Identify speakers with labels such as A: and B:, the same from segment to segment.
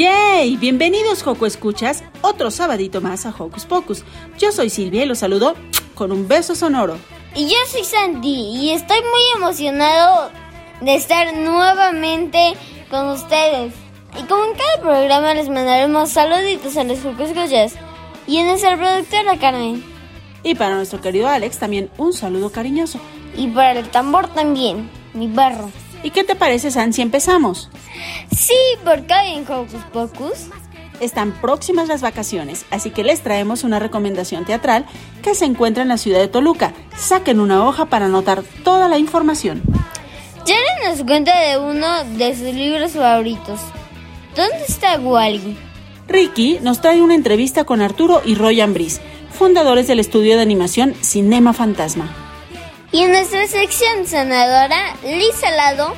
A: ¡Yay! Bienvenidos, Joco Escuchas, otro sabadito más a Hocus Pocus. Yo soy Silvia y los saludo con un beso sonoro.
B: Y yo soy Sandy y estoy muy emocionado de estar nuevamente con ustedes. Y como en cada programa les mandaremos saluditos a los Joco Escuchas y a nuestra productora Carmen.
A: Y para nuestro querido Alex también un saludo cariñoso.
B: Y para el tambor también, mi perro.
A: ¿Y qué te parece, San, si empezamos?
B: Sí, porque hoy en Hocus Pocus
A: están próximas las vacaciones, así que les traemos una recomendación teatral que se encuentra en la ciudad de Toluca. Saquen una hoja para anotar toda la información.
B: Jared nos cuenta de uno de sus libros favoritos. ¿Dónde está Wally?
A: Ricky nos trae una entrevista con Arturo y Roy Ambris, fundadores del estudio de animación Cinema Fantasma.
B: Y en nuestra sección sanadora, Lisa Lado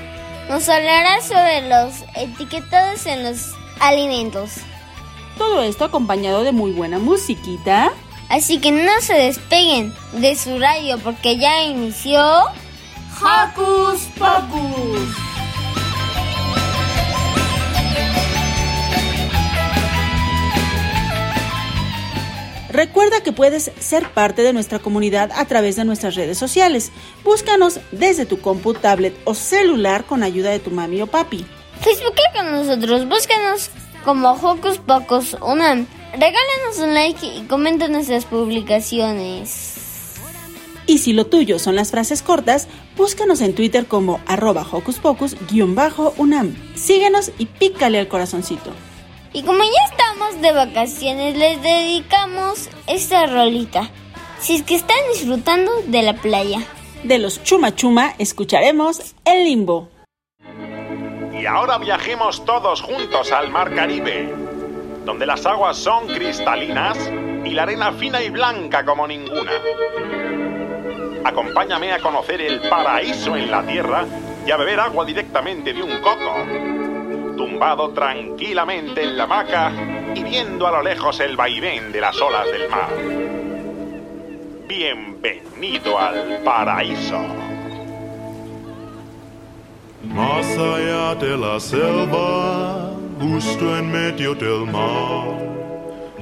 B: nos hablará sobre los etiquetados en los alimentos.
A: Todo esto acompañado de muy buena musiquita.
B: Así que no se despeguen de su radio porque ya inició
C: Hocus Pocus.
A: Recuerda que puedes ser parte de nuestra comunidad a través de nuestras redes sociales. Búscanos desde tu compu, tablet o celular con ayuda de tu mami o papi.
B: Facebook con nosotros, búscanos como Hocus Pocus Unam. Regálanos un like y comenta nuestras publicaciones.
A: Y si lo tuyo son las frases cortas, búscanos en Twitter como arroba Hocus Pocus-Unam. Síguenos y pícale al corazoncito.
B: Y como ya estamos de vacaciones, les dedicamos esta rolita. Si es que están disfrutando de la playa.
A: De los Chuma Chuma escucharemos El Limbo.
D: Y ahora viajemos todos juntos al Mar Caribe, donde las aguas son cristalinas y la arena fina y blanca como ninguna. Acompáñame a conocer el paraíso en la tierra y a beber agua directamente de un coco tumbado tranquilamente en la hamaca y viendo a lo lejos el vaivén de las olas del mar. Bienvenido al paraíso.
E: Más allá de la selva, justo en medio del mar,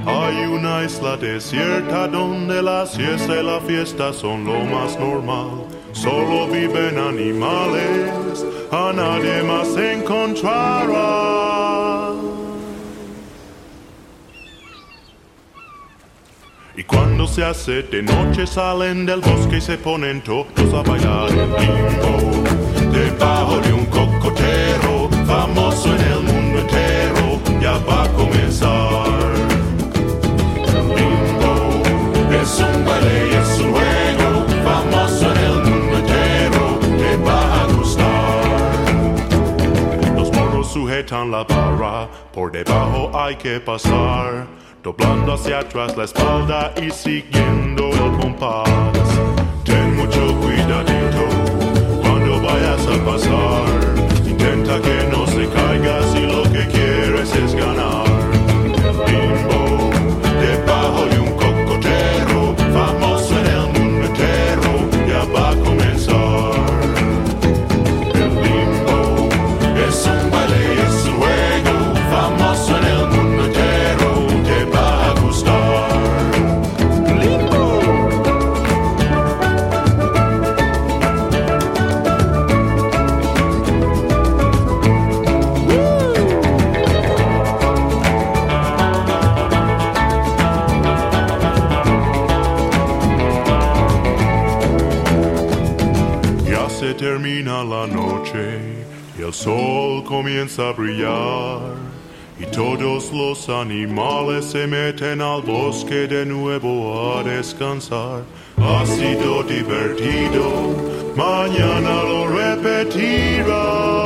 E: hay una isla desierta donde la siesta y la fiesta son lo más normal. Solo viven animales, a nadie más encontrará. Y cuando se hace de noche salen del bosque y se ponen todos a bailar el limbo. Debajo de un cocotero, famoso en el mundo entero, ya va a comenzar. El limbo es un sujetan la barra, por debajo hay que pasar. Doblando hacia atrás la espalda y siguiendo el compás. Ten mucho cuidadito cuando vayas a pasar. Intenta que sol comienza a brillar. Y todos los animales se meten al bosque de nuevo a descansar. Ha sido divertido, mañana lo repetirá.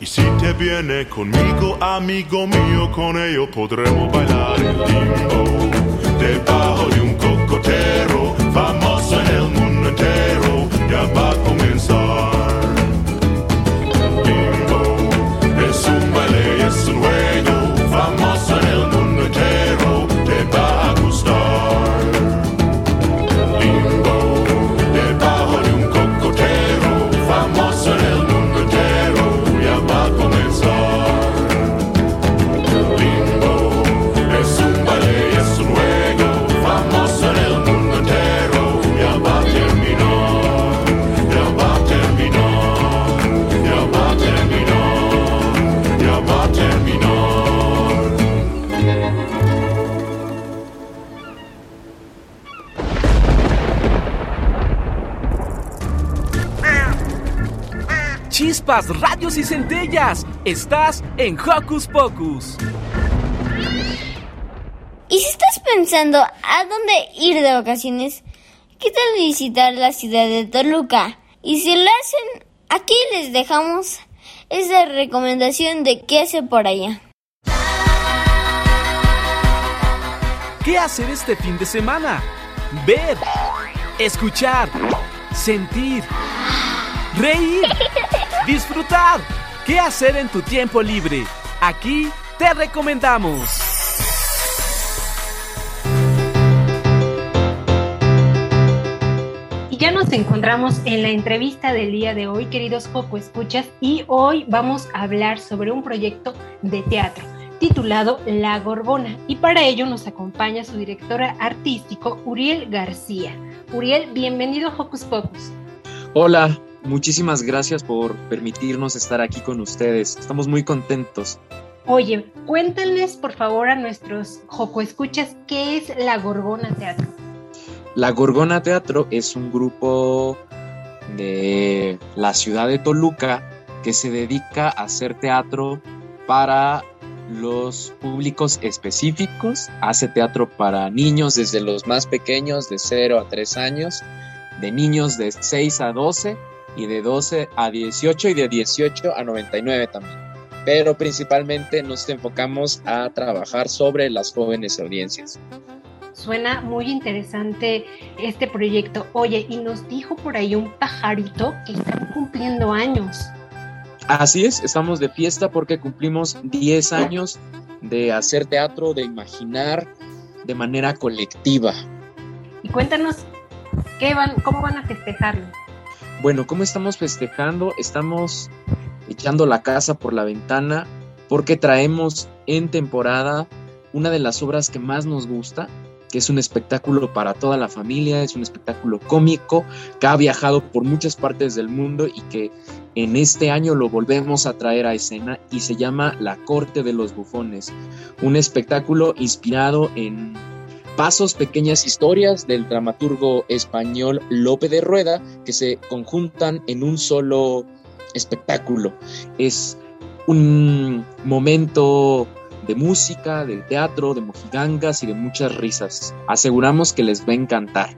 E: Y si te viene conmigo, amigo mío, con ello podremos bailar el limbo. Debajo de un cocotero,
F: Chispas, radios y centellas. Estás en Hocus Pocus.
B: Y si estás pensando a dónde ir de vacaciones, ¿qué tal visitar la ciudad de Toluca? Y si lo hacen, aquí les dejamos esa recomendación de qué hacer por allá.
F: ¿Qué hacer este fin de semana? Ver, escuchar, sentir, reír, disfrutar. ¿Qué hacer en tu tiempo libre? Aquí te recomendamos.
G: Y ya nos encontramos en la entrevista del día de hoy, queridos Joco Escuchas, y hoy vamos a hablar sobre un proyecto de teatro titulado La Gorbona. Y para ello nos acompaña su directora artístico, Uriel García. Uriel, bienvenido a Hocus Pocus.
H: Hola, muchísimas gracias por permitirnos estar aquí con ustedes. Estamos muy contentos.
G: Oye, cuéntenles por favor a nuestros Joco Escuchas qué es La Gorgona Teatro.
H: La Gorgona Teatro es un grupo de la ciudad de Toluca que se dedica a hacer teatro para los públicos específicos. Hace teatro para niños desde los más pequeños, de 0 a 3 años, de niños de 6 a 12 y de 12 a 18 y de 18 a 99 también. Pero principalmente nos enfocamos a trabajar sobre las jóvenes audiencias.
G: Suena muy interesante este proyecto. Oye, y nos dijo por ahí un pajarito que están cumpliendo años.
H: Así es, estamos de fiesta porque cumplimos 10 años de hacer teatro, de imaginar de manera colectiva.
G: Y cuéntanos qué van, cómo van a festejarlo.
H: Bueno, ¿cómo estamos festejando? Estamos echando la casa por la ventana porque traemos en temporada una de las obras que más nos gusta, que es un espectáculo para toda la familia, es un espectáculo cómico que ha viajado por muchas partes del mundo y que en este año lo volvemos a traer a escena y se llama La Corte de los Bufones, un espectáculo inspirado en pasos, pequeñas historias del dramaturgo español Lope de Rueda que se conjuntan en un solo espectáculo. Es un momento de música, de teatro, de mojigangas y de muchas risas. Aseguramos que les va a encantar.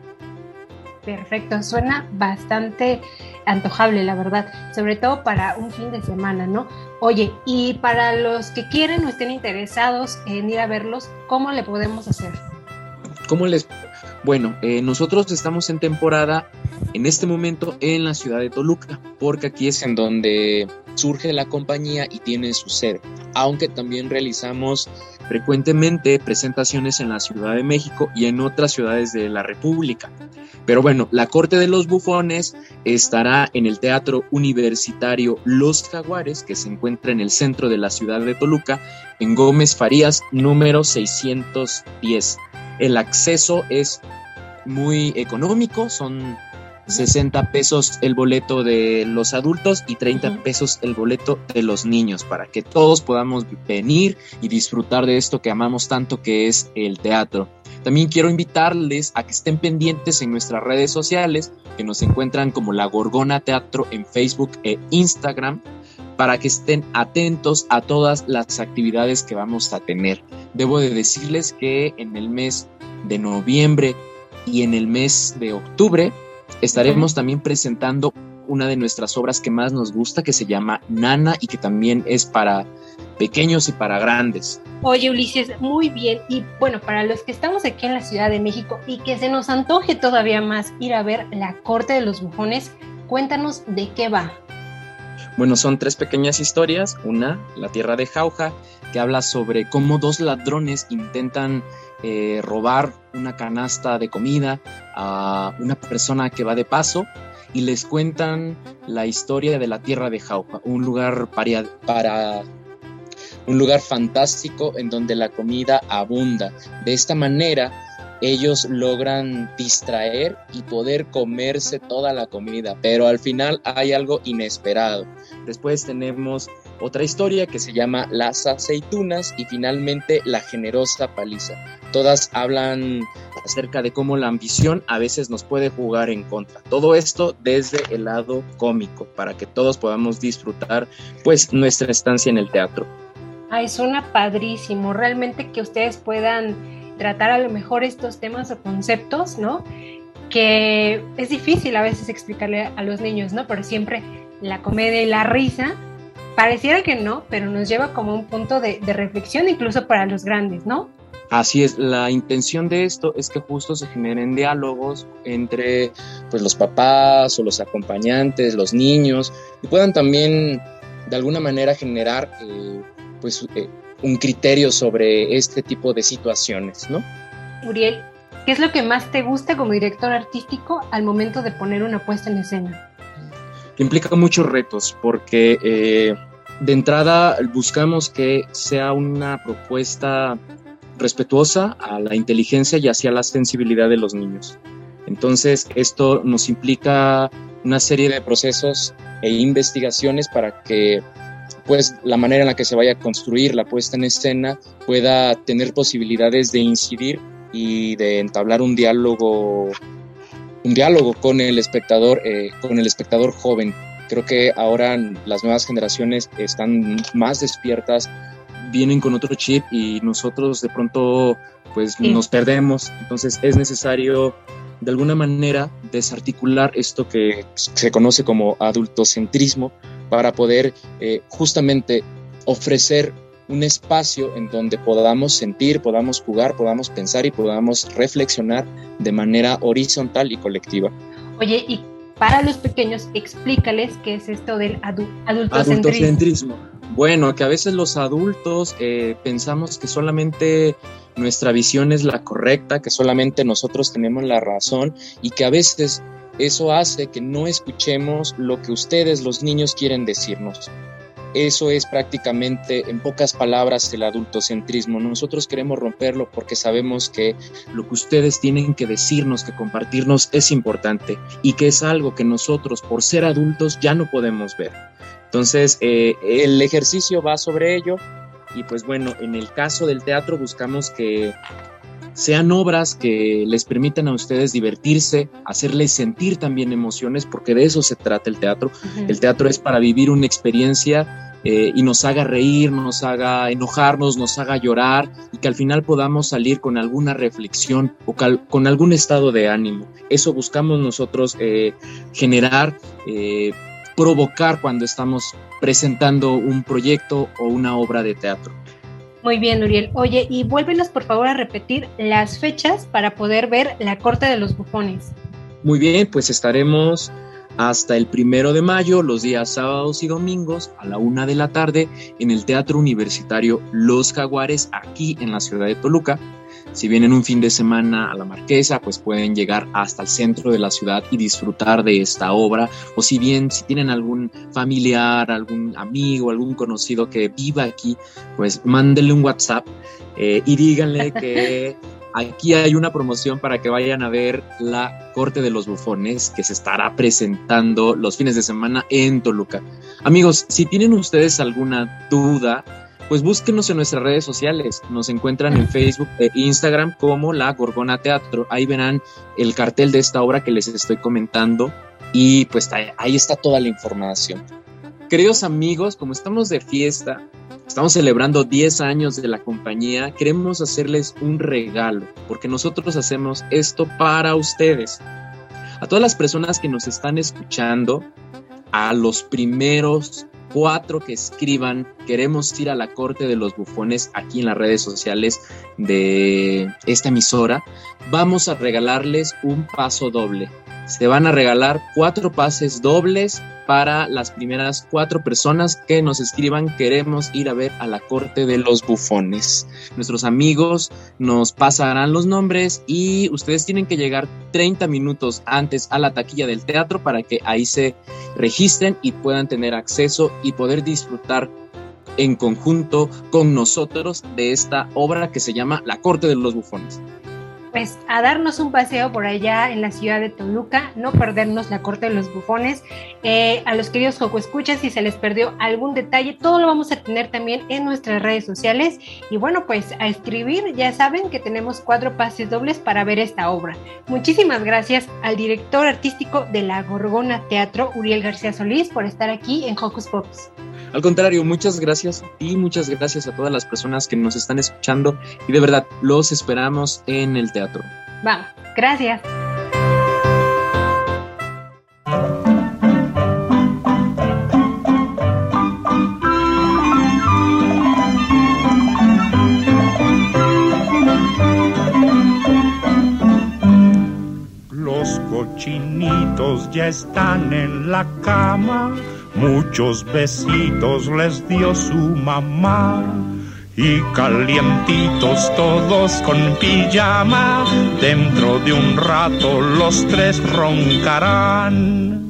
G: Perfecto, suena bastante antojable, la verdad, sobre todo para un fin de semana, ¿no? Oye, y para los que quieren o estén interesados en ir a verlos, ¿cómo le podemos hacer?
H: ¿Cómo les...? Bueno, eh, nosotros estamos en temporada en este momento en la ciudad de Toluca, porque aquí es en donde surge la compañía y tiene su sede, aunque también realizamos frecuentemente presentaciones en la Ciudad de México y en otras ciudades de la República. Pero bueno, la Corte de los Bufones estará en el Teatro Universitario Los Jaguares, que se encuentra en el centro de la ciudad de Toluca, en Gómez Farías, número 610. El acceso es muy económico, son 60 pesos el boleto de los adultos y 30 pesos el boleto de los niños, para que todos podamos venir y disfrutar de esto que amamos tanto que es el teatro. También quiero invitarles a que estén pendientes en nuestras redes sociales, que nos encuentran como La Gorgona Teatro en Facebook e Instagram, para que estén atentos a todas las actividades que vamos a tener. Debo de decirles que en el mes de noviembre y en el mes de octubre estaremos también presentando una de nuestras obras que más nos gusta, que se llama Nana y que también es para pequeños y para grandes.
G: Oye, Ulises, muy bien. Y bueno, para los que estamos aquí en la Ciudad de México y que se nos antoje todavía más ir a ver La Corte de los Bufones, cuéntanos de qué va.
H: Bueno, son tres pequeñas historias. Una, La Tierra de Jauja, que habla sobre cómo dos ladrones intentan eh, robar una canasta de comida a una persona que va de paso y les cuentan la historia de la tierra de Jauja, un lugar para, para un lugar fantástico en donde la comida abunda. De esta manera ellos logran distraer y poder comerse toda la comida, pero al final hay algo inesperado. Después tenemos otra historia que se llama Las aceitunas y finalmente La generosa paliza. Todas hablan acerca de cómo la ambición a veces nos puede jugar en contra. Todo esto desde el lado cómico para que todos podamos disfrutar pues nuestra estancia en el teatro.
G: Ay, suena padrísimo, realmente que ustedes puedan tratar a lo mejor estos temas o conceptos, ¿no? Que es difícil a veces explicarle a los niños, ¿no? Pero siempre la comedia y la risa Pareciera que no, pero nos lleva como un punto de, reflexión incluso para los grandes, ¿no?
H: Así es, la intención de esto es que justo se generen diálogos entre pues, los papás o los acompañantes, los niños, y puedan también de alguna manera generar eh, pues, eh, un criterio sobre este tipo de situaciones, ¿no?
G: Uriel, ¿qué es lo que más te gusta como director artístico al momento de poner una puesta en escena?
H: Implica muchos retos porque eh, de entrada buscamos que sea una propuesta respetuosa a la inteligencia y hacia la sensibilidad de los niños. Entonces, esto nos implica una serie de procesos e investigaciones para que pues la manera en la que se vaya a construir la puesta en escena pueda tener posibilidades de incidir y de entablar un diálogo un diálogo con el espectador, eh, con el espectador joven. Creo que ahora las nuevas generaciones están más despiertas, vienen con otro chip y nosotros de pronto pues nos perdemos. Entonces es necesario de alguna manera desarticular esto que se conoce como adultocentrismo para poder eh, justamente ofrecer un espacio en donde podamos sentir, podamos jugar, podamos pensar y podamos reflexionar de manera horizontal y colectiva.
G: Oye, y para los pequeños, explícales qué es esto del adultocentrismo.
H: adultocentrismo. Bueno, que a veces los adultos eh, pensamos que solamente nuestra visión es la correcta, que solamente nosotros tenemos la razón y que a veces eso hace que no escuchemos lo que ustedes, los niños, quieren decirnos. Eso es prácticamente, en pocas palabras, el adultocentrismo. Nosotros queremos romperlo porque sabemos que lo que ustedes tienen que decirnos, que compartirnos es importante y que es algo que nosotros, por ser adultos, ya no podemos ver. Entonces, eh, el ejercicio va sobre ello y pues bueno, en el caso del teatro buscamos que sean obras que les permitan a ustedes divertirse, hacerles sentir también emociones, porque de eso se trata el teatro. El teatro es para vivir una experiencia eh, y nos haga reír, nos haga enojarnos, nos haga llorar y que al final podamos salir con alguna reflexión o con algún estado de ánimo. Eso buscamos nosotros eh, generar, eh, provocar cuando estamos presentando un proyecto o una obra de teatro.
G: Muy bien, Uriel. Oye, y vuélvenos por favor a repetir las fechas para poder ver la corte de los bufones.
H: Muy bien, pues estaremos hasta el primero de mayo, los días sábados y domingos a la una de la tarde en el Teatro Universitario Los Jaguares, aquí en la ciudad de Toluca. Si vienen un fin de semana a la Marquesa, pues pueden llegar hasta el centro de la ciudad y disfrutar de esta obra. O si bien, si tienen algún familiar, algún amigo, algún conocido que viva aquí, pues mándenle un WhatsApp eh, y díganle que aquí hay una promoción para que vayan a ver la Corte de los Bufones que se estará presentando los fines de semana en Toluca. Amigos, si tienen ustedes alguna duda, pues búsquenos en nuestras redes sociales. Nos encuentran en Facebook e Instagram como La Gorgona Teatro. Ahí verán el cartel de esta obra que les estoy comentando y pues ahí está toda la información. Queridos amigos, como estamos de fiesta, estamos celebrando 10 años de la compañía, queremos hacerles un regalo, porque nosotros hacemos esto para ustedes. A todas las personas que nos están escuchando, a los primeros cuatro que escriban, queremos ir a la corte de los bufones aquí en las redes sociales de esta emisora, vamos a regalarles un paso doble se van a regalar cuatro pases dobles para las primeras cuatro personas que nos escriban queremos ir a ver a la corte de los bufones. Nuestros amigos nos pasarán los nombres y ustedes tienen que llegar 30 minutos antes a la taquilla del teatro para que ahí se registren y puedan tener acceso y poder disfrutar en conjunto con nosotros de esta obra que se llama La corte de los bufones
G: pues a darnos un paseo por allá en la ciudad de Toluca, no perdernos la corte de los bufones. Eh, a los queridos Joco Escuchas, si se les perdió algún detalle, todo lo vamos a tener también en nuestras redes sociales. Y bueno, pues a escribir, ya saben que tenemos cuatro pases dobles para ver esta obra. Muchísimas gracias al director artístico de La Gorgona Teatro, Uriel García Solís, por estar aquí en Hocus Pocus.
H: Al contrario, muchas gracias y muchas gracias a todas las personas que nos están escuchando y de verdad los esperamos en el teatro.
G: Va, gracias.
I: Los cochinitos ya están en la cama Muchos besitos les dio su mamá y calientitos todos con pijama, dentro de un rato los tres roncarán.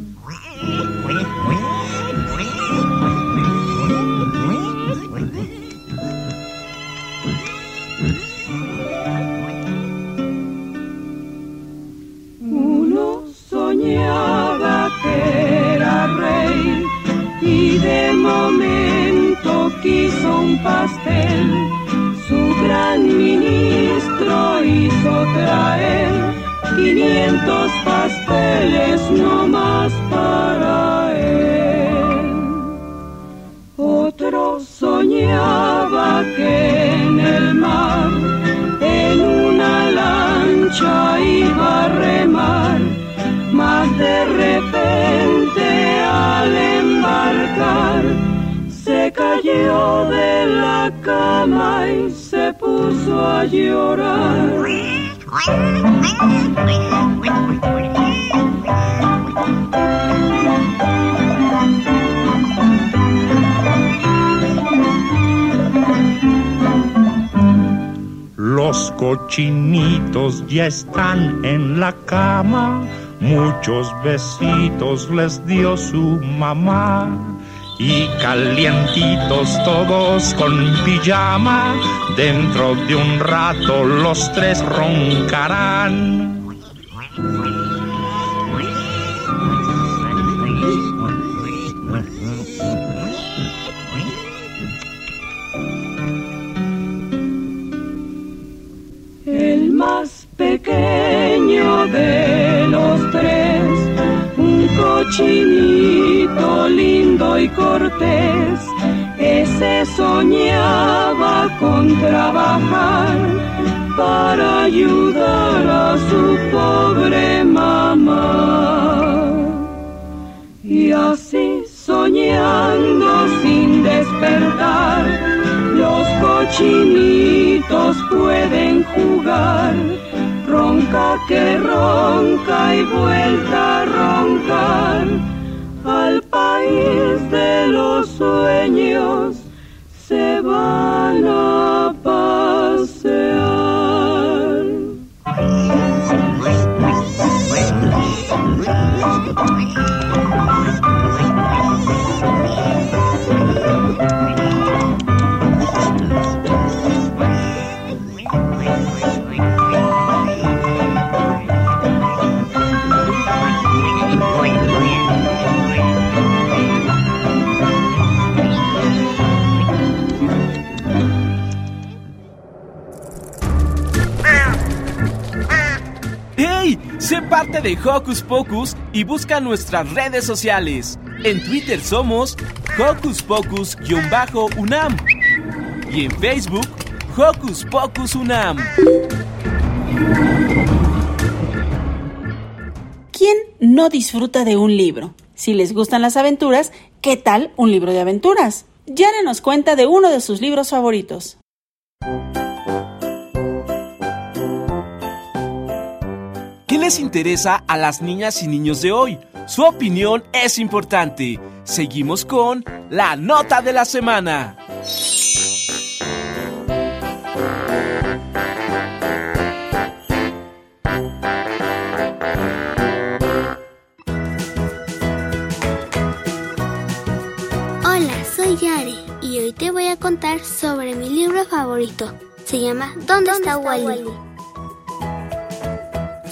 J: Quiso un pastel, su gran ministro hizo traer 500 pasteles no más para él. Otro soñaba que en el mar, en una lancha iba a remar, a llorar.
I: Los cochinitos ya están en la cama, muchos besitos les dio su mamá y calientitos todos con pijama, dentro de un rato los tres roncarán.
J: El más pequeño de los tres, un lindo y cortés, ese soñaba con trabajar para ayudar a su pobre mamá. Y así soñando sin despertar, los cochinitos pueden jugar. Ronca que ronca y vuelta a roncar al de los sueños se van a pasear.
F: De Hocus Pocus y busca nuestras redes sociales. En Twitter somos Hocus Pocus-UNAM y en Facebook Hocus Pocus UNAM.
A: ¿Quién no disfruta de un libro? Si les gustan las aventuras, ¿qué tal un libro de aventuras? Yane nos cuenta de uno de sus libros favoritos.
F: Les interesa a las niñas y niños de hoy? Su opinión es importante. Seguimos con la nota de la semana.
K: Hola, soy Yare y hoy te voy a contar sobre mi libro favorito. Se llama ¿Dónde, está, Wally?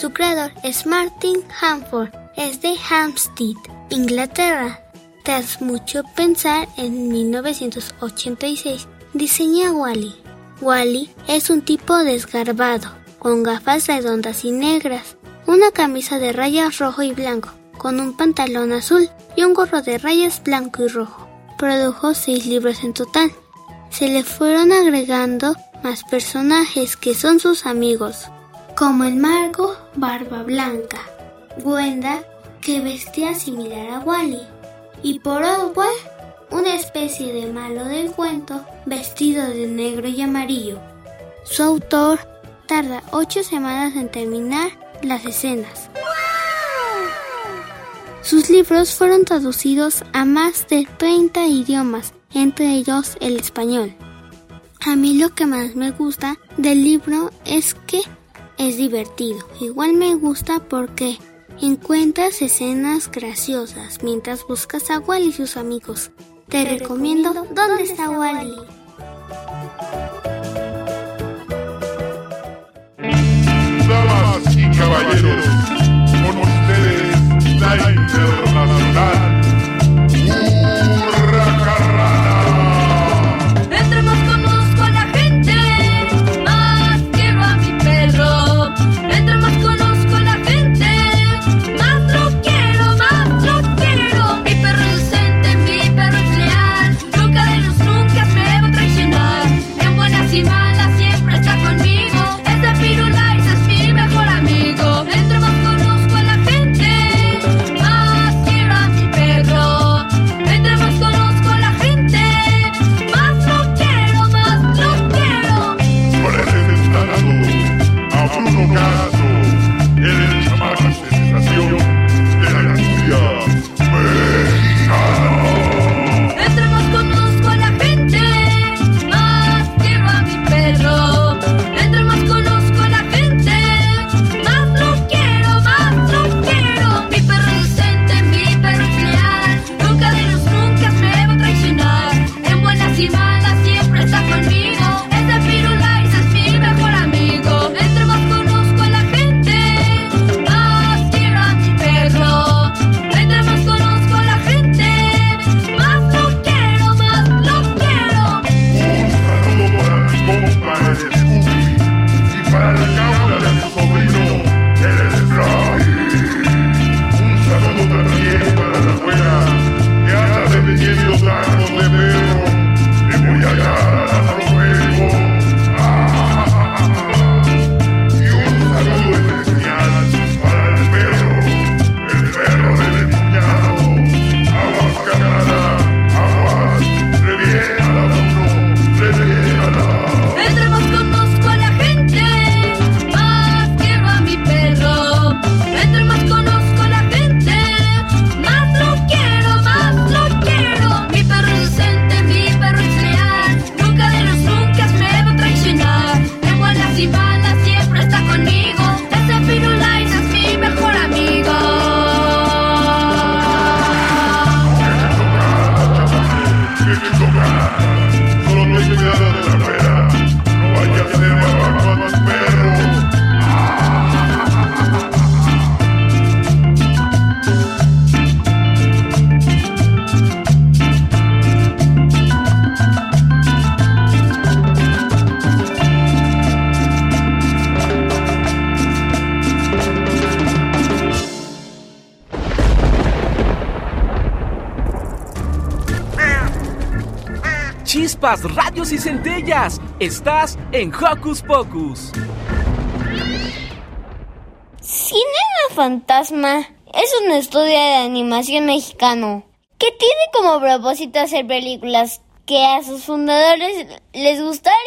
K: Su creador es Martin Hanford. Es de Hampstead, Inglaterra. Tras mucho pensar, en 1986 diseña Wally. Wally es un tipo desgarbado, con gafas redondas y negras, una camisa de rayas rojo y blanco, con un pantalón azul y un gorro de rayas blanco y rojo. Produjo seis libros en total. Se le fueron agregando más personajes que son sus amigos, como el Margo Barba Blanca, Gwenda, que vestía similar a Wally, y por Oswald, una especie de malo del cuento vestido de negro y amarillo. Su autor tarda ocho semanas en terminar las escenas. Sus libros fueron traducidos a más de 30 idiomas, entre ellos el español. A mí lo que más me gusta del libro es que es divertido. Igual me gusta porque encuentras escenas graciosas mientras buscas a Wally y sus amigos. Te, recomiendo ¿Dónde está Wally?
E: Damas y caballeros, con ustedes la internacional
F: chispas, radios y centellas. Estás en Hocus Pocus.
B: Cinema Fantasma es un estudio de animación mexicano que tiene como propósito hacer películas que a sus fundadores les gustaría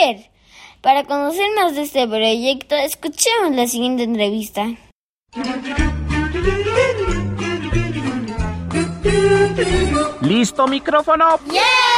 B: ver. Para conocer más de este proyecto, escuchemos la siguiente entrevista.
L: ¿Listo micrófono?
C: ¡Yeah!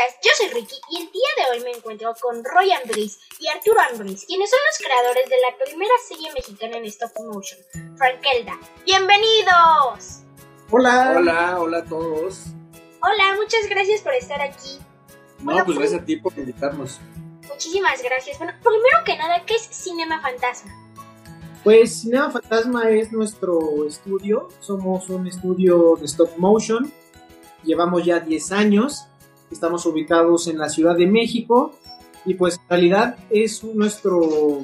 M: Escuchas, yo soy Ricky y el día de hoy me encuentro con Roy Andrés y Arturo Andrés, quienes son los creadores de la primera serie mexicana en stop motion, Frankelda. ¡Bienvenidos!
N: Hola. Hola, hola a todos.
M: Hola, muchas gracias por estar aquí.
N: No, pues gracias a ti por invitarnos.
M: Muchísimas gracias. Bueno, primero que nada, ¿qué es Cinema Fantasma?
N: Pues Cinema Fantasma es nuestro estudio. Somos un estudio de stop motion. Llevamos ya 10 años. Estamos ubicados en la Ciudad de México. Y pues en realidad es nuestro...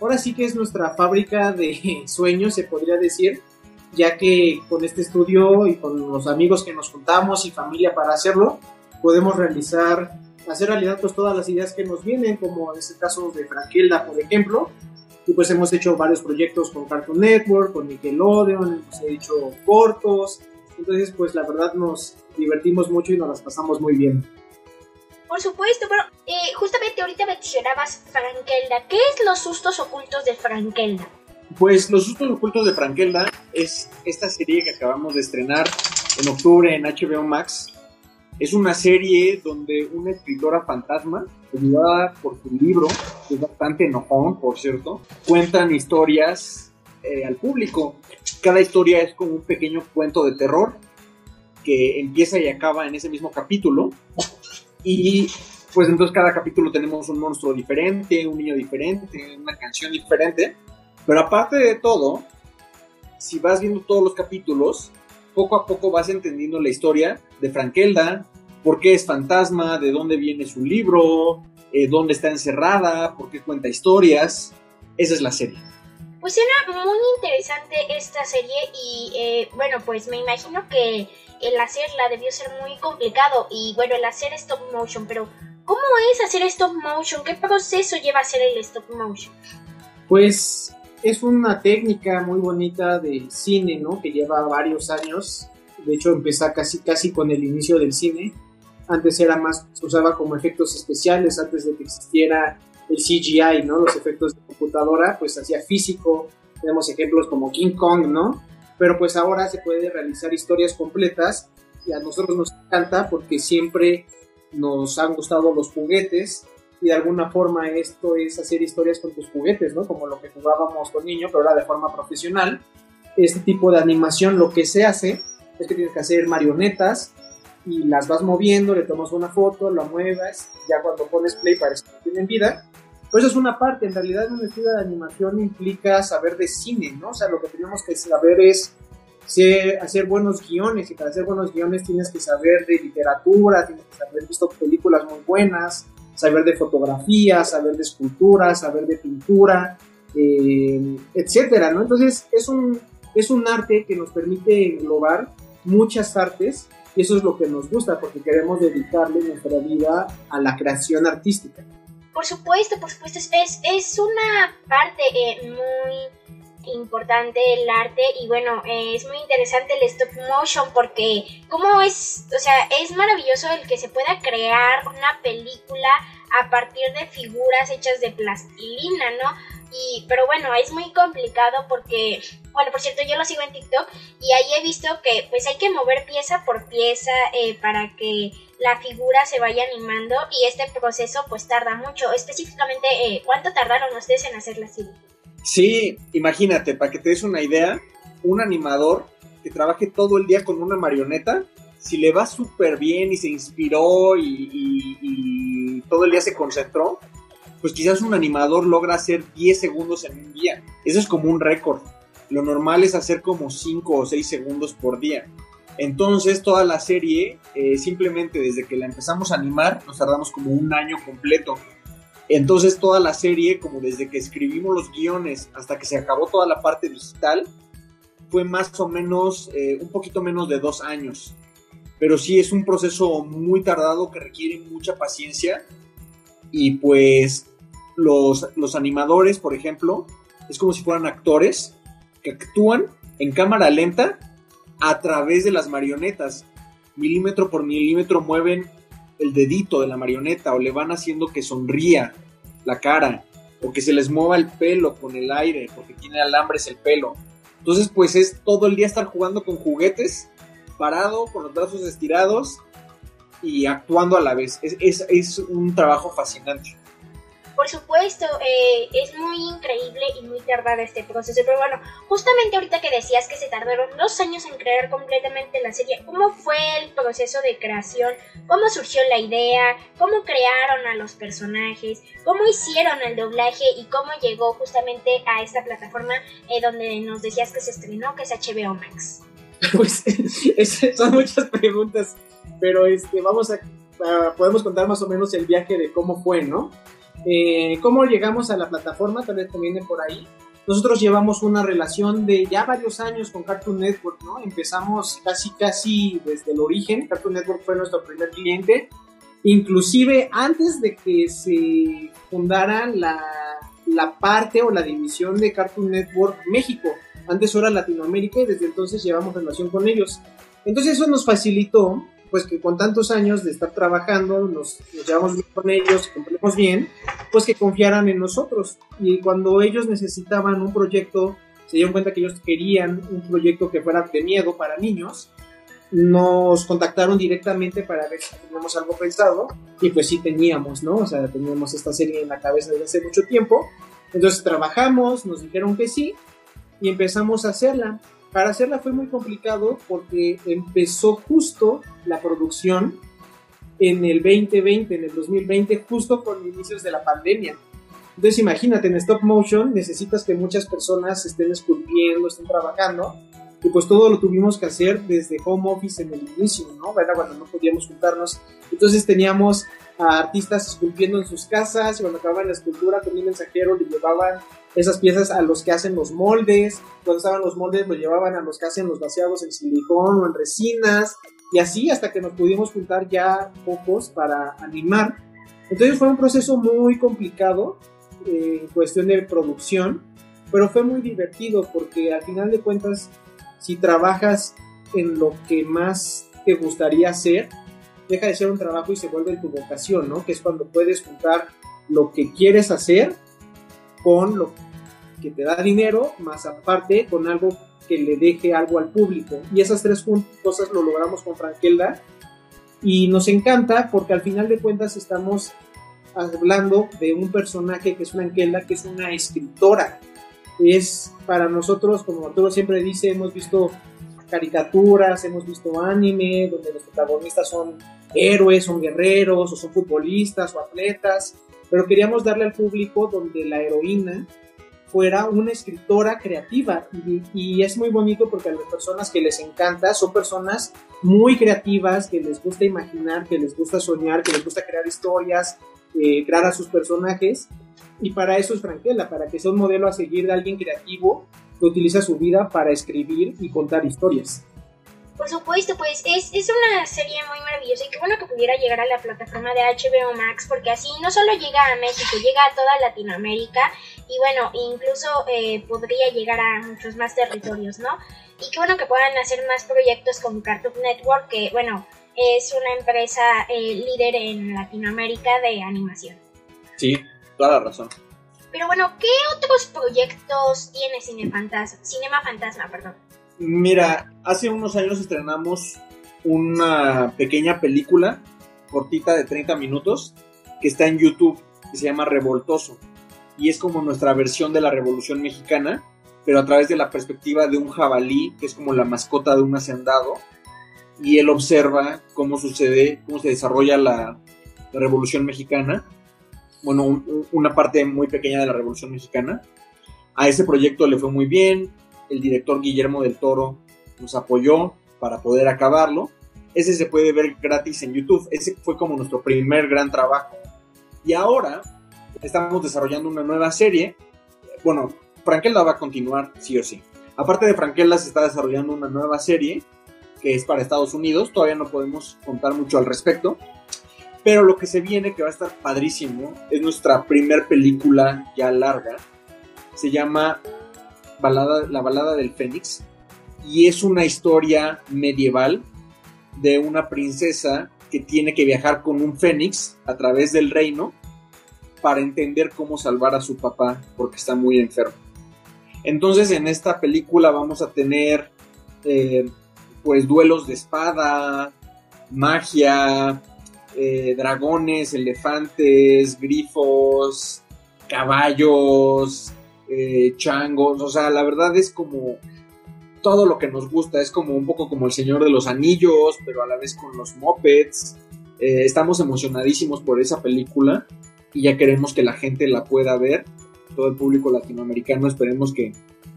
N: Ahora sí que es nuestra fábrica de sueños, se podría decir. Ya que con este estudio y con los amigos que nos juntamos y familia para hacerlo, podemos realizar, hacer realidad pues todas las ideas que nos vienen, como en este caso de Frankelda, por ejemplo. Y pues hemos hecho varios proyectos con Cartoon Network, con Nickelodeon, hemos hecho cortos. Entonces, pues la verdad nos divertimos mucho y nos las pasamos muy bien.
M: Por supuesto, pero eh, justamente ahorita mencionabas Frankelda. ¿Qué es los sustos ocultos de Frankelda?
N: Pues Los Sustos Ocultos de Frankelda es esta serie que acabamos de estrenar en octubre en HBO Max. Es una serie donde una escritora fantasma, ayudada por su libro, que es bastante enojón, por cierto, cuentan historias eh, al público. Cada historia es como un pequeño cuento de terror que empieza y acaba en ese mismo capítulo. Y pues entonces cada capítulo tenemos un monstruo diferente, un niño diferente, una canción diferente. Pero aparte de todo, si vas viendo todos los capítulos, poco a poco vas entendiendo la historia de Frankelda, por qué es fantasma, de dónde viene su libro, eh, dónde está encerrada, por qué cuenta historias. Esa es la serie.
M: Pues era muy interesante esta serie y eh, bueno, pues me imagino que el hacerla debió ser muy complicado y bueno, el hacer stop motion, pero ¿cómo es hacer stop motion? ¿Qué proceso lleva a hacer el stop motion?
N: Pues es una técnica muy bonita de cine, ¿no? Que lleva varios años. De hecho, empieza casi, casi con el inicio del cine. Antes era más, se usaba como efectos especiales, antes de que existiera el CGI, ¿no? Los efectos de computadora, pues hacía físico. Tenemos ejemplos como King Kong, ¿no? Pero pues ahora se puede realizar historias completas y a nosotros nos encanta porque siempre nos han gustado los juguetes y de alguna forma esto es hacer historias con tus juguetes, ¿no? Como lo que jugábamos con niño, pero ahora de forma profesional. Este tipo de animación lo que se hace es que tienes que hacer marionetas y las vas moviendo, le tomas una foto, la muevas, ya cuando pones play parece que tienen vida. Pues es una parte, en realidad un estudio de animación implica saber de cine, ¿no? O sea, lo que tenemos que saber es hacer buenos guiones y para hacer buenos guiones tienes que saber de literatura, tienes que haber visto películas muy buenas, saber de fotografía, saber de escultura, saber de pintura, eh, etcétera, ¿no? Entonces es un, es un arte que nos permite englobar muchas artes y eso es lo que nos gusta porque queremos dedicarle nuestra vida a la creación artística.
M: Por supuesto, por supuesto, es, es, una parte eh, muy importante el arte y bueno, eh, es muy interesante el stop motion porque como es, o sea, es maravilloso el que se pueda crear una película a partir de figuras hechas de plastilina, ¿no? Y, pero bueno, es muy complicado porque, bueno, por cierto, yo lo sigo en TikTok y ahí he visto que pues hay que mover pieza por pieza eh, para que la figura se vaya animando y este proceso pues tarda mucho. Específicamente, eh, ¿cuánto tardaron ustedes en hacer la serie?
N: Sí, imagínate, para que te des una idea, un animador que trabaje todo el día con una marioneta, si le va súper bien y se inspiró y, y- todo el día se concentró, pues quizás un animador logra hacer 10 segundos en un día. Eso es como un récord. lo normal es hacer como 5 o 6 segundos por día. Entonces toda la serie, eh, simplemente desde que la empezamos a animar, nos tardamos como un año completo. Entonces toda la serie, como desde que escribimos los guiones hasta que se acabó toda la parte digital, fue más o menos, eh, un poquito menos de dos años. Pero sí es un proceso muy tardado que requiere mucha paciencia. Y pues los, los animadores, por ejemplo, es como si fueran actores que actúan en cámara lenta a través de las marionetas. Milímetro por milímetro mueven el dedito de la marioneta o le van haciendo que sonría la cara o que se les mueva el pelo con el aire porque tiene alambres el pelo. Entonces pues es todo el día estar jugando con juguetes, parado, con los brazos estirados y actuando a la vez. Es, es, es un trabajo fascinante.
M: Por supuesto, eh, es muy increíble y muy tardado este proceso, pero bueno, justamente ahorita que decías que se tardaron dos años en crear completamente la serie, ¿cómo fue el proceso de creación? ¿Cómo surgió la idea? ¿Cómo crearon a los personajes? ¿Cómo hicieron el doblaje? ¿Y cómo llegó justamente a esta plataforma eh, donde nos decías que se estrenó, que es HBO Max?
N: Pues es- son muchas preguntas, pero este, vamos a- podemos contar más o menos el viaje de cómo fue, ¿no? Eh, ¿Cómo llegamos a la plataforma? Tal vez te viene por ahí. Nosotros llevamos una relación de ya varios años con Cartoon Network, ¿no? Empezamos casi, casi desde el origen. Cartoon Network fue nuestro primer cliente. Inclusive antes de que se fundara la, la parte o la división de Cartoon Network México. Antes era Latinoamérica y desde entonces llevamos relación con ellos. Entonces eso nos facilitó, pues que con tantos años de estar trabajando, nos, nos llevamos bien con ellos, cumplimos bien, pues que confiaran en nosotros. Y cuando ellos necesitaban un proyecto, se dieron cuenta que ellos querían un proyecto que fuera de miedo para niños, nos contactaron directamente para ver si teníamos algo pensado y pues sí teníamos, ¿no? O sea, teníamos esta serie en la cabeza desde hace mucho tiempo. Entonces trabajamos, nos dijeron que sí y empezamos a hacerla. Para hacerla fue muy complicado porque empezó justo la producción en el 2020, en el 2020, justo con inicios de la pandemia. Entonces imagínate, en stop motion necesitas que muchas personas estén esculpiendo, estén trabajando, y pues todo lo tuvimos que hacer desde home office en el inicio, ¿no? Era cuando no podíamos juntarnos. Entonces teníamos a artistas esculpiendo en sus casas, y cuando acababan la escultura con un mensajero le llevaban esas piezas a los que hacen los moldes, cuando estaban los moldes lo llevaban a los que hacen los vaciados en silicón o en resinas, y así hasta que nos pudimos juntar ya pocos para animar. Entonces fue un proceso muy complicado eh, en cuestión de producción, pero fue muy divertido porque al final de cuentas, si trabajas en lo que más te gustaría hacer, deja de ser un trabajo y se vuelve tu vocación, ¿no? Que es cuando puedes juntar lo que quieres hacer con lo que te da dinero, más aparte con algo que le deje algo al público. Y esas tres cosas lo logramos con Frankelda y nos encanta porque al final de cuentas estamos hablando de un personaje que es Frankelda, que es una escritora. Es para nosotros, como Arturo siempre dice, hemos visto caricaturas, hemos visto anime, donde los protagonistas son héroes, son guerreros, o son futbolistas o atletas, pero queríamos darle al público donde la heroína fuera una escritora creativa y, y es muy bonito porque a las personas que les encanta son personas muy creativas, que les gusta imaginar, que les gusta soñar, que les gusta crear historias, eh, crear a sus personajes y para eso es Franquela, para que sea un modelo a seguir de alguien creativo que utiliza su vida para escribir y contar historias.
M: Por supuesto, pues es, es una serie muy maravillosa y qué bueno que pudiera llegar a la plataforma de HBO Max porque así no solo llega a México, llega a toda Latinoamérica y bueno, incluso eh, podría llegar a muchos más territorios, ¿no? Y qué bueno que puedan hacer más proyectos con Cartoon Network, que bueno, es una empresa eh, líder en Latinoamérica de animación.
N: Sí, toda la razón.
M: Pero bueno, ¿qué otros proyectos tiene Cine Fantasma? Cinema Fantasma, perdón.
N: Mira, hace unos años estrenamos una pequeña película cortita de 30 minutos que está en YouTube que se llama Revoltoso. Y es como nuestra versión de la Revolución Mexicana, pero a través de la perspectiva de un jabalí que es como la mascota de un hacendado. Y él observa cómo sucede, cómo se desarrolla la, Revolución Mexicana, bueno, un- una parte muy pequeña de la Revolución Mexicana. A ese proyecto le fue muy bien, el director Guillermo del Toro nos apoyó para poder acabarlo. Ese se puede ver gratis en YouTube. Ese fue como nuestro primer gran trabajo. Y ahora estamos desarrollando una nueva serie. Bueno, Frankelda va a continuar, sí o sí. Aparte de Frankelda, se está desarrollando una nueva serie que es para Estados Unidos. Todavía no podemos contar mucho al respecto. Pero lo que se viene, que va a estar padrísimo, es nuestra primer película ya larga. Se llama balada, La balada del Fénix. Y es una historia medieval de una princesa que tiene que viajar con un fénix a través del reino para entender cómo salvar a su papá porque está muy enfermo. Entonces en esta película vamos a tener eh, pues duelos de espada, magia, eh, dragones, elefantes, grifos, caballos, eh, changos, o sea, la verdad es como todo lo que nos gusta, es como un poco como el Señor de los Anillos, pero a la vez con los mopeds. Eh, estamos emocionadísimos por esa película y ya queremos que la gente la pueda ver, todo el público latinoamericano, esperemos que,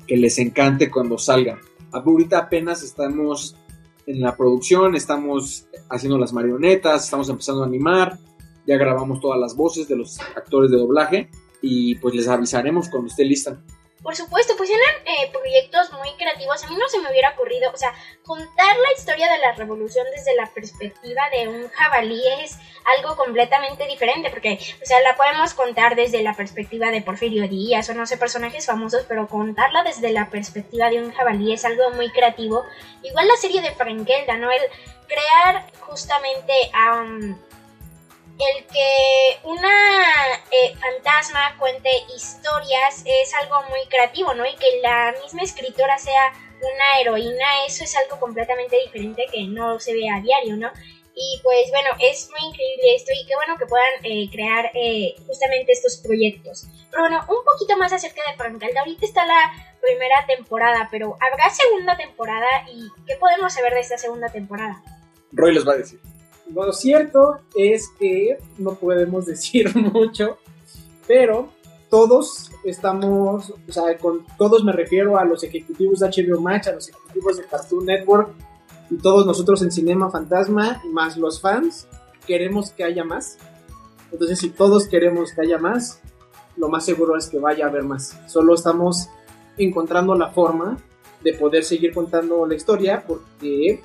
N: que les encante cuando salga. Ahorita apenas estamos en la producción, estamos haciendo las marionetas, estamos empezando a animar, ya grabamos todas las voces de los actores de doblaje y pues les avisaremos cuando esté lista.
M: Por supuesto, pues eran eh, proyectos muy creativos. A mí no se me hubiera ocurrido, o sea, contar la historia de la revolución desde la perspectiva de un jabalí es algo completamente diferente, porque, o sea, la podemos contar desde la perspectiva de Porfirio Díaz o no sé, personajes famosos, pero contarla desde la perspectiva de un jabalí es algo muy creativo. Igual la serie de Frankelda, ¿no? El crear justamente a... Um, el que una eh, fantasma cuente historias es algo muy creativo, ¿no? Y que la misma escritora sea una heroína, eso es algo completamente diferente que no se ve a diario, ¿no? Y pues bueno, es muy increíble esto y qué bueno que puedan eh, crear eh, justamente estos proyectos. Pero bueno, un poquito más acerca de Frankelda. Ahorita está la primera temporada, pero ¿habrá segunda temporada? ¿Y qué podemos saber de esta segunda temporada?
N: Roy les va a decir. Lo cierto es que no podemos decir mucho, pero todos estamos, o sea, con todos me refiero a los ejecutivos de HBO Max, a los ejecutivos de Cartoon Network y todos nosotros en Cinema Fantasma, más los fans, queremos que haya más. Entonces, si todos queremos que haya más, lo más seguro es que vaya a haber más. Solo estamos encontrando la forma de poder seguir contando la historia porque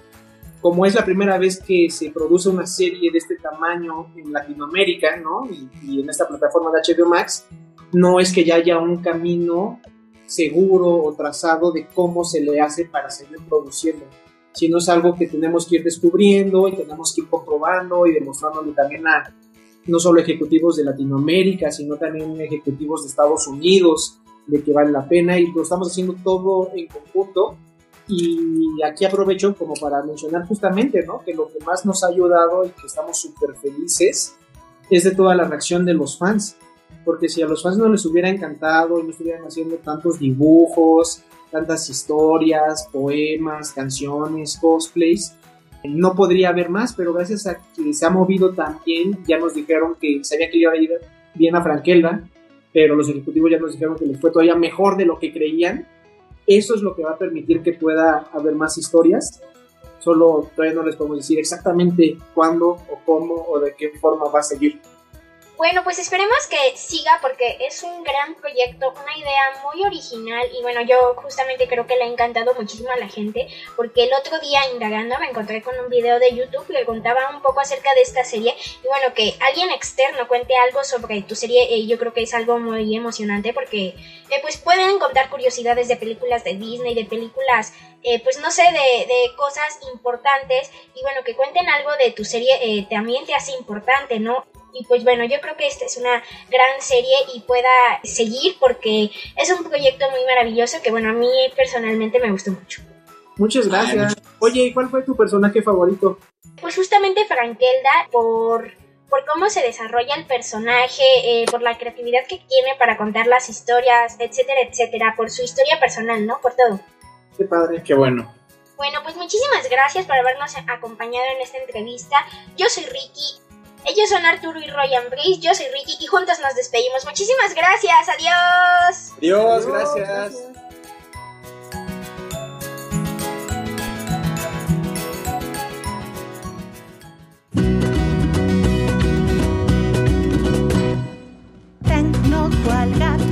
N: como es la primera vez que se produce una serie de este tamaño en Latinoamérica, ¿no? Y, en esta plataforma de HBO Max, no es que ya haya un camino seguro o trazado de cómo se le hace para seguir produciendo, sino es algo que tenemos que ir descubriendo y tenemos que ir comprobando y demostrándole también a no solo ejecutivos de Latinoamérica, sino también ejecutivos de Estados Unidos, de que vale la pena y lo estamos haciendo todo en conjunto y aquí aprovecho como para mencionar justamente, ¿no? Que lo que más nos ha ayudado y que estamos súper felices es de toda la reacción de los fans. Porque si a los fans no les hubiera encantado y no estuvieran haciendo tantos dibujos, tantas historias, poemas, canciones, cosplays, no podría haber más, pero gracias a que se ha movido también, ya nos dijeron que sabía que iba a ir bien a Frankelda, pero los ejecutivos ya nos dijeron que les fue todavía mejor de lo que creían eso es lo que va a permitir que pueda haber más historias. Solo todavía no les podemos decir exactamente cuándo o cómo o de qué forma va a seguir.
M: Bueno, pues esperemos que siga porque es un gran proyecto, una idea muy original y bueno, yo justamente creo que le ha encantado muchísimo a la gente porque el otro día indagando me encontré con un video de YouTube que contaba un poco acerca de esta serie y bueno, que alguien externo cuente algo sobre tu serie eh, yo creo que es algo muy emocionante porque eh, pues pueden contar curiosidades de películas de Disney, de películas eh, pues no sé, de, de, cosas importantes y bueno, que cuenten algo de tu serie también te hace importante, ¿no? Y pues bueno, yo creo que esta es una gran serie y pueda seguir porque es un proyecto muy maravilloso que bueno, a mí personalmente me gustó mucho.
N: Muchas gracias. Oye, ¿y cuál fue tu personaje favorito?
M: Pues justamente Frankelda por por cómo se desarrolla el personaje, eh, por la creatividad que tiene para contar las historias, etcétera, etcétera, por su historia personal, ¿no? Por todo.
N: Qué padre, qué bueno.
M: Bueno, pues muchísimas gracias por habernos acompañado en esta entrevista. Yo soy Ricky ellos son Arturo y Ryan Brice, yo soy Ricky y juntos nos despedimos. Muchísimas gracias, adiós.
N: Adiós, gracias.
O: gracias. Tengo al gato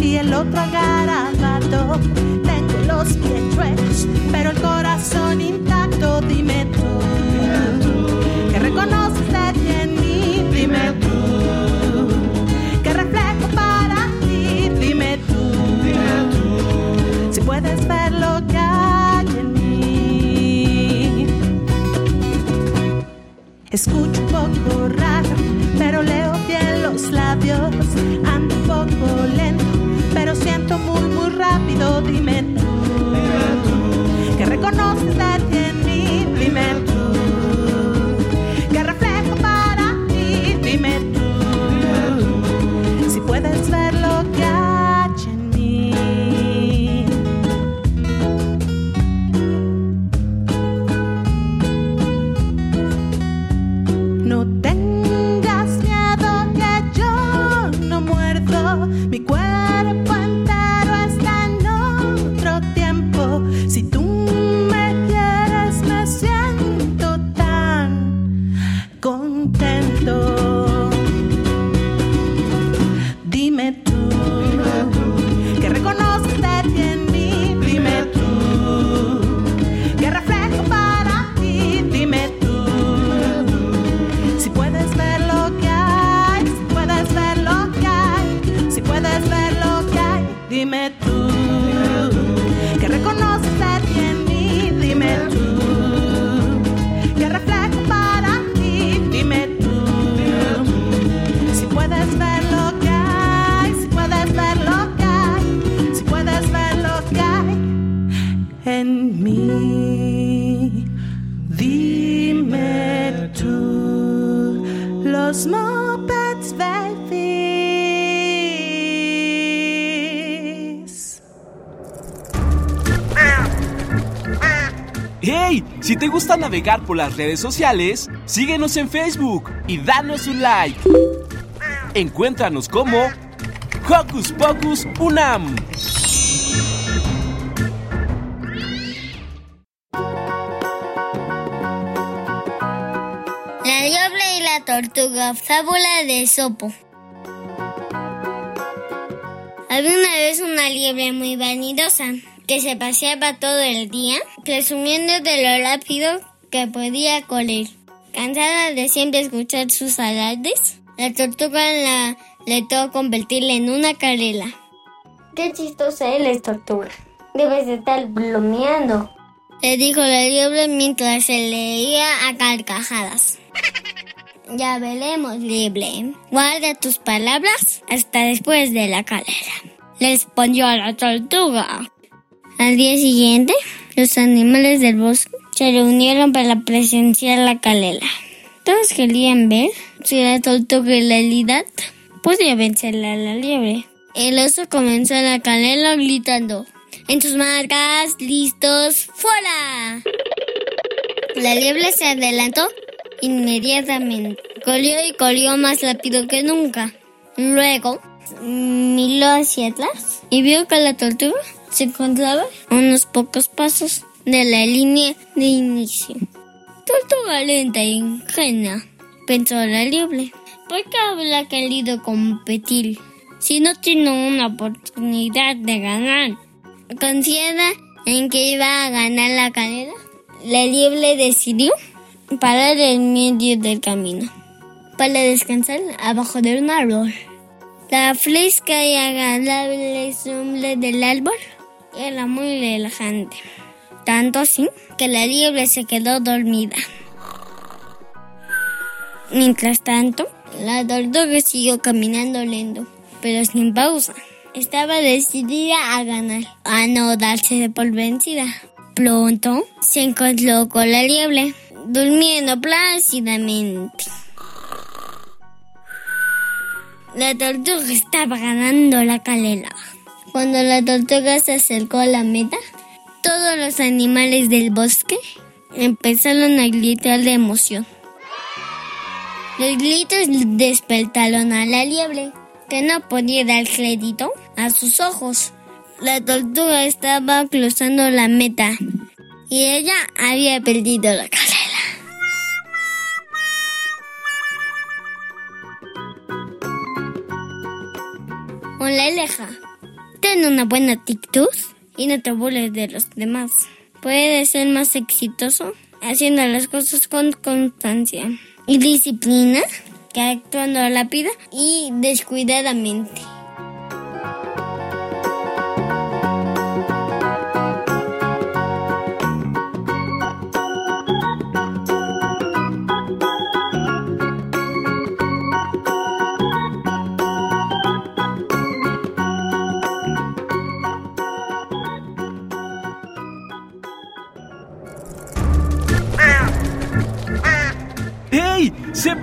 O: y el otro al garabato. Tengo los pies chuecos, pero el corazón intacto, dime tú. puedes ver lo que hay en mí. Escucho un poco raro, pero leo bien los labios. Ando un poco lento, pero siento muy, muy rápido. Dime tú, Dime tú. que reconoces
F: navegar por las redes sociales, síguenos en Facebook y danos un like. Encuéntranos como Hocus Pocus Unam.
B: La liebre y la tortuga, fábula de Sopo. Había una vez una liebre muy vanidosa que se paseaba todo el día presumiendo de lo rápido que podía correr. Cansada de siempre escuchar sus alardes, la tortuga la letó convertirla en una carrera. Qué chistosa eres, tortuga. Debes de estar bromeando. Le dijo la liebre mientras se leía a carcajadas. Ya veremos, liebre. Guarda tus palabras hasta después de la carrera. Le respondió a la tortuga. Al día siguiente, los animales del bosque se reunieron para presenciar la carrera. Todos querían ver si la tortuga en realidad podía vencerle a la liebre. El oso comenzó la carrera gritando: En sus marcas, listos, fuera. La liebre se adelantó inmediatamente. Corrió y corrió más rápido que nunca. Luego miró hacia atrás y vio que la tortuga se encontraba a unos pocos pasos de la línea de inicio. Tortuga lenta e ingenua, pensó la liebre. ¿Por qué habrá querido competir si no tiene una oportunidad de ganar? Confiada en que iba a ganar la carrera, la liebre decidió parar en medio del camino para descansar abajo de un árbol. La fresca y agradable sombra del árbol era muy relajante, tanto así que la liebre se quedó dormida. Mientras tanto, la tortuga siguió caminando lento, pero sin pausa. Estaba decidida a ganar, a no darse por vencida. Pronto se encontró con la liebre, durmiendo plácidamente. La tortuga estaba ganando la carrera. Cuando la tortuga se acercó a la meta, todos los animales del bosque empezaron a gritar de emoción. Los gritos despertaron a la liebre, que no podía dar crédito a sus ojos. La tortuga estaba cruzando la meta y ella había perdido la carrera. Hola, Eleja. Ten una buena actitud y no te burles de los demás. Puedes ser más exitoso haciendo las cosas con constancia y disciplina que actuando rápida y descuidadamente.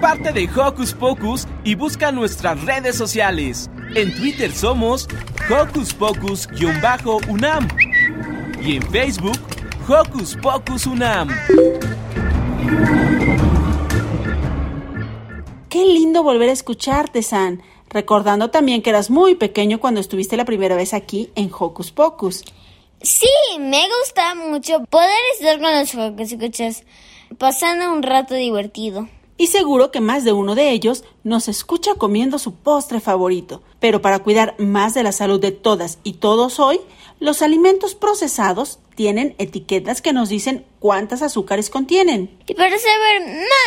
F: Parte de Hocus Pocus y busca nuestras redes sociales. En Twitter somos Hocus Pocus-UNAM y en Facebook Hocus Pocus UNAM.
A: Qué lindo volver a escucharte, San. Recordando también que eras muy pequeño cuando estuviste la primera vez aquí en Hocus Pocus.
B: Sí, me gusta mucho poder estar con los Hocus escuchas, pasando un rato divertido.
A: Y seguro que más de uno de ellos nos escucha comiendo su postre favorito. Pero para cuidar más de la salud de todas y todos hoy, los alimentos procesados tienen etiquetas que nos dicen cuántas azúcares contienen.
B: Y para saber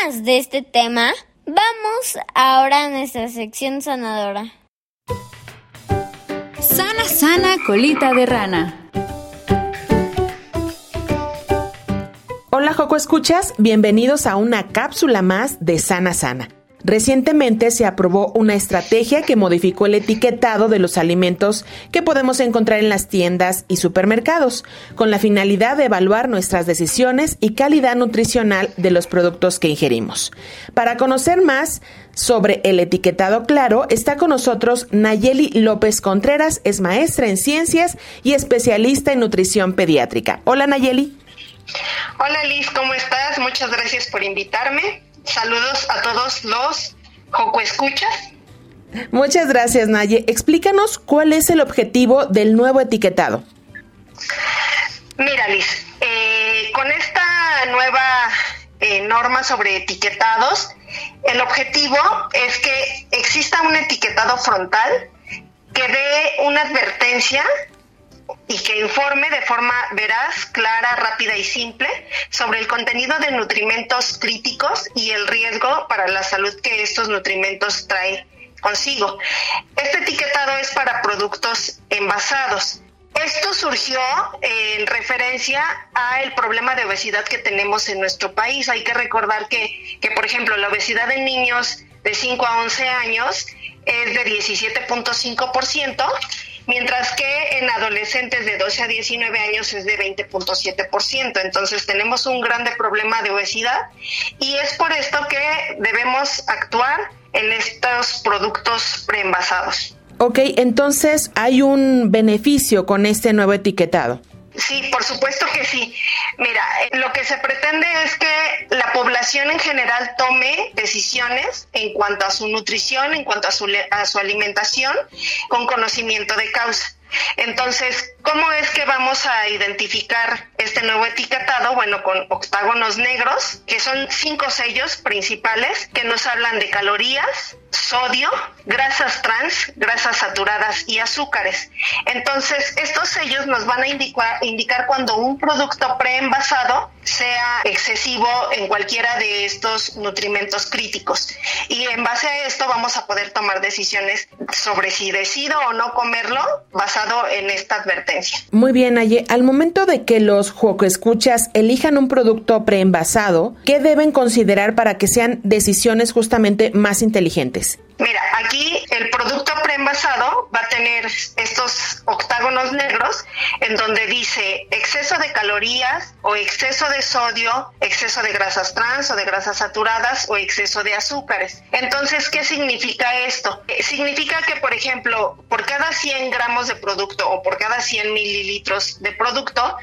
B: más de este tema, vamos ahora a nuestra sección sanadora.
P: Sana, sana, colita de rana.
Q: Joco Escuchas, bienvenidos a una cápsula más de Sana Sana. Recientemente se aprobó una estrategia que modificó el etiquetado de los alimentos que podemos encontrar en las tiendas y supermercados, con la finalidad de evaluar nuestras decisiones y calidad nutricional de los productos que ingerimos. Para conocer más sobre el etiquetado claro, está con nosotros Nayeli López Contreras, es maestra en ciencias y especialista en nutrición pediátrica. Hola Nayeli.
R: Hola Liz, ¿cómo estás? Muchas gracias por invitarme. Saludos a todos los Joco Escuchas.
Q: Muchas gracias, Naye. Explícanos cuál es el objetivo del nuevo etiquetado.
R: Mira, Liz, eh, con esta nueva eh, norma sobre etiquetados, el objetivo es que exista un etiquetado frontal que dé una advertencia y que informe de forma veraz, clara, rápida y simple sobre el contenido de nutrimentos críticos y el riesgo para la salud que estos nutrimentos traen consigo. Este etiquetado es para productos envasados. Esto surgió en referencia al problema de obesidad que tenemos en nuestro país. Hay que recordar que, que, por ejemplo, la obesidad en niños de 5 a 11 años es de 17.5%, mientras que en adolescentes de 12 a 19 años es de 20.7%. Entonces tenemos un grande problema de obesidad y es por esto que debemos actuar en estos productos preenvasados.
Q: Ok, entonces hay un beneficio con este nuevo etiquetado.
R: Sí, por supuesto que sí. Mira, lo que se pretende es que la población en general tome decisiones en cuanto a su nutrición, en cuanto a su, a su alimentación, con conocimiento de causa. Entonces, ¿cómo es que vamos a identificar este nuevo etiquetado? Bueno, con octágonos negros, que son cinco sellos principales que nos hablan de calorías, sodio, grasas trans, grasas saturadas y azúcares. Entonces, estos sellos nos van a indicar, indicar cuando un producto preenvasado sea excesivo en cualquiera de estos nutrimentos críticos. Y en base a esto vamos a poder tomar decisiones sobre si decido o no comerlo en esta advertencia.
Q: Muy bien, Aye. Al momento de que los escuchas elijan un producto preenvasado, ¿qué deben considerar para que sean decisiones justamente más inteligentes?
R: Mira, aquí el producto preenvasado va a tener estos octágonos negros en donde dice exceso de calorías o exceso de sodio, exceso de grasas trans o de grasas saturadas o exceso de azúcares. Entonces, ¿qué significa esto? Eh, significa que, por ejemplo, por cada 100 gramos de producto o por cada 100 mililitros de producto,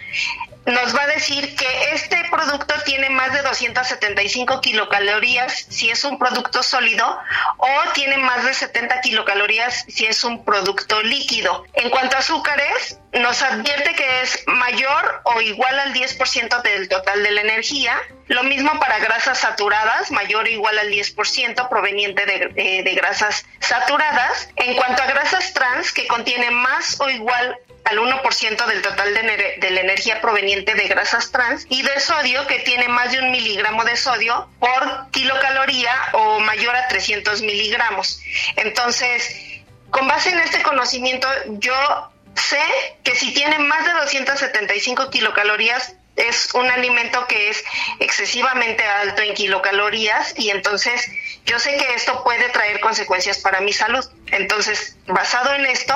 R: nos va a decir que este producto tiene más de 275 kilocalorías si es un producto sólido o tiene más de 70 kilocalorías si es un producto líquido. En cuanto a azúcares, nos advierte que es mayor o igual al 10% del total de la energía. Lo mismo para grasas saturadas, mayor o igual al 10% proveniente de, de, de grasas saturadas. En cuanto a grasas trans, que contienen más o igual al 1% del total de, la energía proveniente de grasas trans y de sodio que tiene más de un miligramo de sodio por kilocaloría o mayor a 300 miligramos. Entonces, con base en este conocimiento, yo sé que si tiene más de 275 kilocalorías, es un alimento que es excesivamente alto en kilocalorías y entonces yo sé que esto puede traer consecuencias para mi salud. Entonces, basado en esto,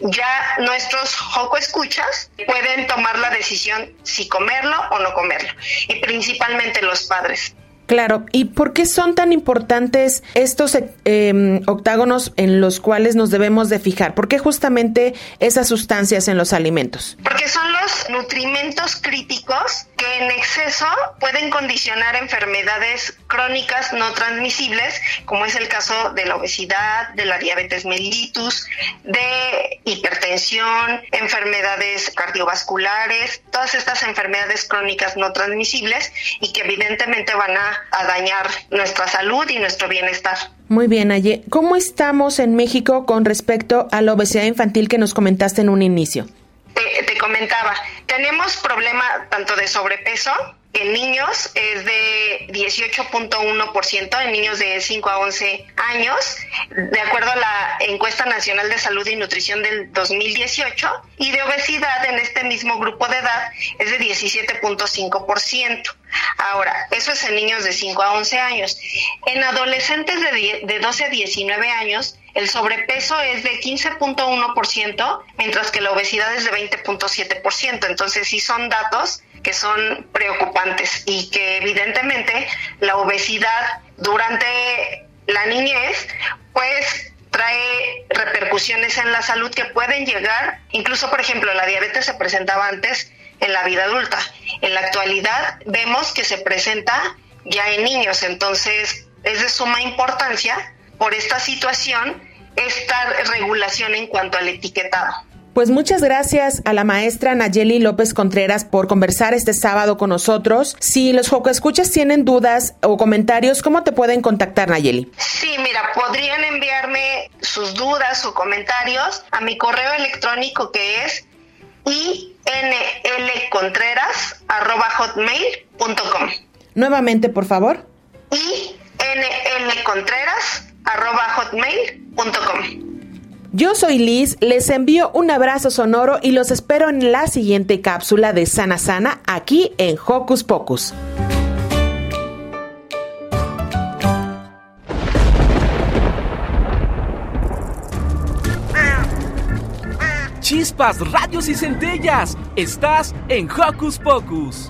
R: ya nuestros joco escuchas pueden tomar la decisión si comerlo o no comerlo y principalmente los padres.
Q: Claro, ¿y por qué son tan importantes estos eh, em, octágonos en los cuales nos debemos de fijar? ¿Por qué justamente esas sustancias en los alimentos?
R: Porque son los nutrimentos críticos que en exceso pueden condicionar enfermedades crónicas no transmisibles, como es el caso de la obesidad, de la diabetes mellitus, de hipertensión, enfermedades cardiovasculares, todas estas enfermedades crónicas no transmisibles y que evidentemente van a, a dañar nuestra salud y nuestro bienestar.
Q: Muy bien, Aye. ¿Cómo estamos en México con respecto a la obesidad infantil que nos comentaste en un inicio?
R: Te, te comentaba, tenemos problema tanto de sobrepeso, en niños es de 18.1%, en niños de 5 a 11 años, de acuerdo a la encuesta nacional de salud y nutrición del 2018, y de obesidad en este mismo grupo de edad es de 17.5%. Ahora, eso es en niños de 5 a 11 años. En adolescentes de, 10 de 12 a 19 años, el sobrepeso es de 15.1%, mientras que la obesidad es de 20.7%. Entonces, sí son datos que son preocupantes y que evidentemente la obesidad durante la niñez, pues trae repercusiones en la salud que pueden llegar, incluso por ejemplo la diabetes se presentaba antes en la vida adulta. En la actualidad vemos que se presenta ya en niños, entonces es de suma importancia por esta situación esta regulación en cuanto al etiquetado.
Q: Pues muchas gracias a la maestra Nayeli López Contreras por conversar este sábado con nosotros. Si los Escuchas tienen dudas o comentarios, ¿cómo te pueden contactar, Nayeli?
R: Sí, mira, podrían enviarme sus dudas o comentarios a mi correo electrónico que es inlcontreras.hotmail.com.
Q: Nuevamente, por favor.
R: inlcontreras.hotmail.com.
Q: Yo soy Liz, les envío un abrazo sonoro y los espero en la siguiente cápsula de Sana Sana aquí en Hocus Pocus.
F: Chispas, radios y centellas. Estás en Hocus Pocus.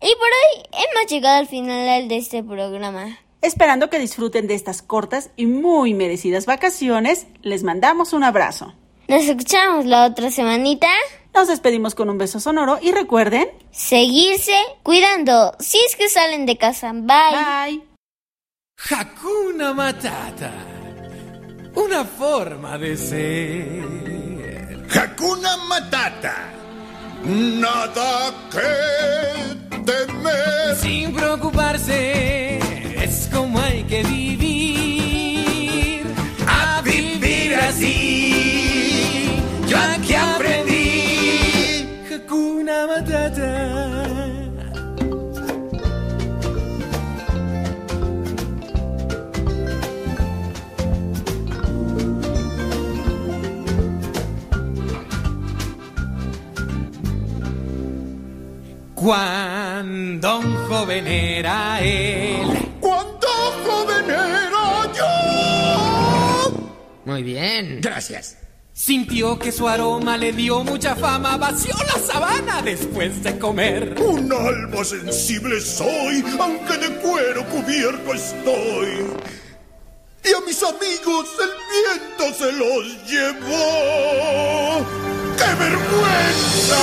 B: Y por hoy hemos llegado al final de este programa.
A: Esperando que disfruten de estas cortas y muy merecidas vacaciones, les mandamos un abrazo.
B: Nos escuchamos la otra semanita.
A: Nos despedimos con un beso sonoro y recuerden
B: seguirse cuidando si es que salen de casa. Bye.
A: Bye.
Q: Hakuna Matata. Una forma de ser.
S: Hakuna Matata. Nada que temer.
Q: Sin preocuparse, como hay que vivir. A vivir así. Yo aquí aprendí. Hakuna Matata. Cuando un joven era él. Muy bien.
S: Gracias.
Q: Sintió que su aroma le dio mucha fama, vació la sabana después de comer.
S: Un alma sensible soy, aunque de cuero cubierto estoy. Y a mis amigos el viento se los llevó. ¡Qué vergüenza!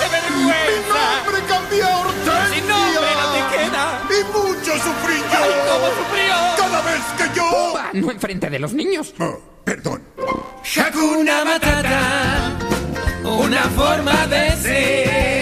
Q: ¡Qué vergüenza!
S: Mi nombre cambió a
Q: nombre no.
S: Y mucho sufrí yo.
Q: ¡Ay, cómo sufrió!
S: Cada vez que yo...
T: No enfrente de los niños.
S: Oh, perdón.
Q: Hakuna Matata, una forma de ser.